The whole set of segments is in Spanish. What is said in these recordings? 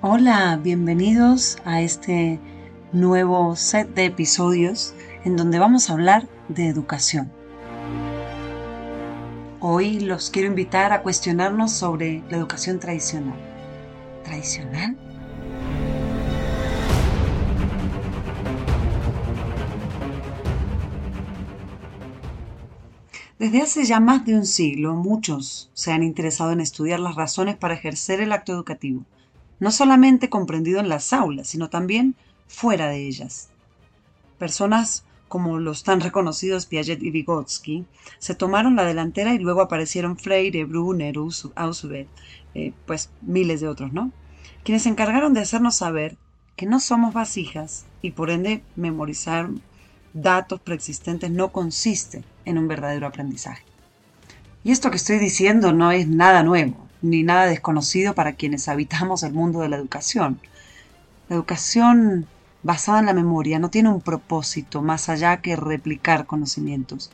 Hola, bienvenidos a este nuevo set de episodios en donde vamos a hablar de educación. Hoy los quiero invitar a cuestionarnos sobre la educación tradicional. ¿Tradicional? Desde hace ya más de un siglo, muchos se han interesado en estudiar las razones para ejercer el acto educativo no solamente comprendido en las aulas, sino también fuera de ellas. Personas como los tan reconocidos Piaget y Vygotsky, se tomaron la delantera y luego aparecieron Freire, Brunner, Ausubel, eh, pues miles de otros, ¿no? Quienes se encargaron de hacernos saber que no somos vasijas y por ende memorizar datos preexistentes no consiste en un verdadero aprendizaje. Y esto que estoy diciendo no es nada nuevo ni nada desconocido para quienes habitamos el mundo de la educación. La educación basada en la memoria no tiene un propósito más allá que replicar conocimientos.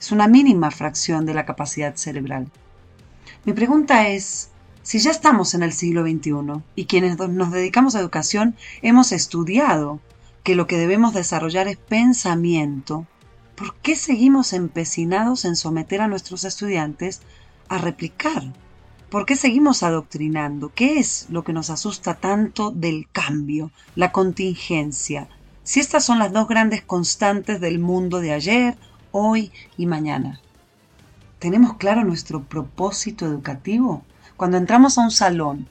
Es una mínima fracción de la capacidad cerebral. Mi pregunta es, si ya estamos en el siglo XXI y quienes nos dedicamos a educación hemos estudiado que lo que debemos desarrollar es pensamiento, ¿por qué seguimos empecinados en someter a nuestros estudiantes a replicar ¿Por qué seguimos adoctrinando? ¿Qué es lo que nos asusta tanto del cambio, la contingencia? Si estas son las dos grandes constantes del mundo de ayer, hoy y mañana. ¿Tenemos claro nuestro propósito educativo? Cuando entramos a un salón,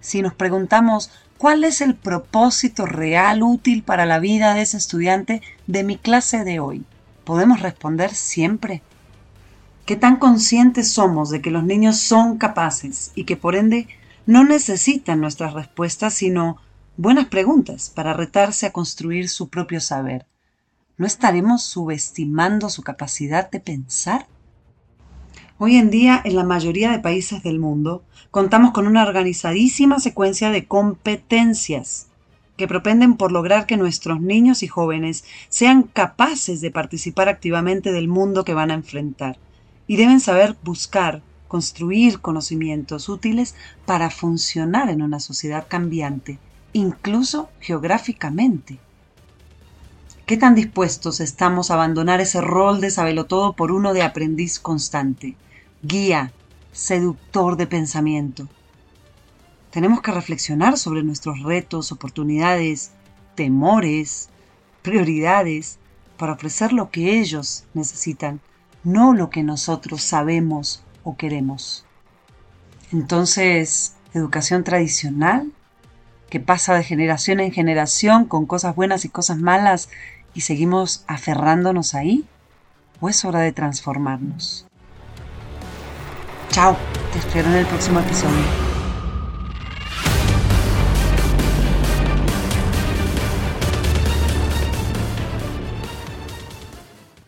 si nos preguntamos cuál es el propósito real útil para la vida de ese estudiante de mi clase de hoy, ¿podemos responder siempre? ¿Qué tan conscientes somos de que los niños son capaces y que por ende no necesitan nuestras respuestas, sino buenas preguntas para retarse a construir su propio saber? ¿No estaremos subestimando su capacidad de pensar? Hoy en día, en la mayoría de países del mundo, contamos con una organizadísima secuencia de competencias que propenden por lograr que nuestros niños y jóvenes sean capaces de participar activamente del mundo que van a enfrentar y deben saber buscar, construir conocimientos útiles para funcionar en una sociedad cambiante, incluso geográficamente. ¿Qué tan dispuestos estamos a abandonar ese rol de sabelotodo por uno de aprendiz constante, guía, seductor de pensamiento? Tenemos que reflexionar sobre nuestros retos, oportunidades, temores, prioridades, para ofrecer lo que ellos necesitan no lo que nosotros sabemos o queremos. Entonces, educación tradicional, que pasa de generación en generación con cosas buenas y cosas malas y seguimos aferrándonos ahí, o es hora de transformarnos. Chao, te espero en el próximo episodio.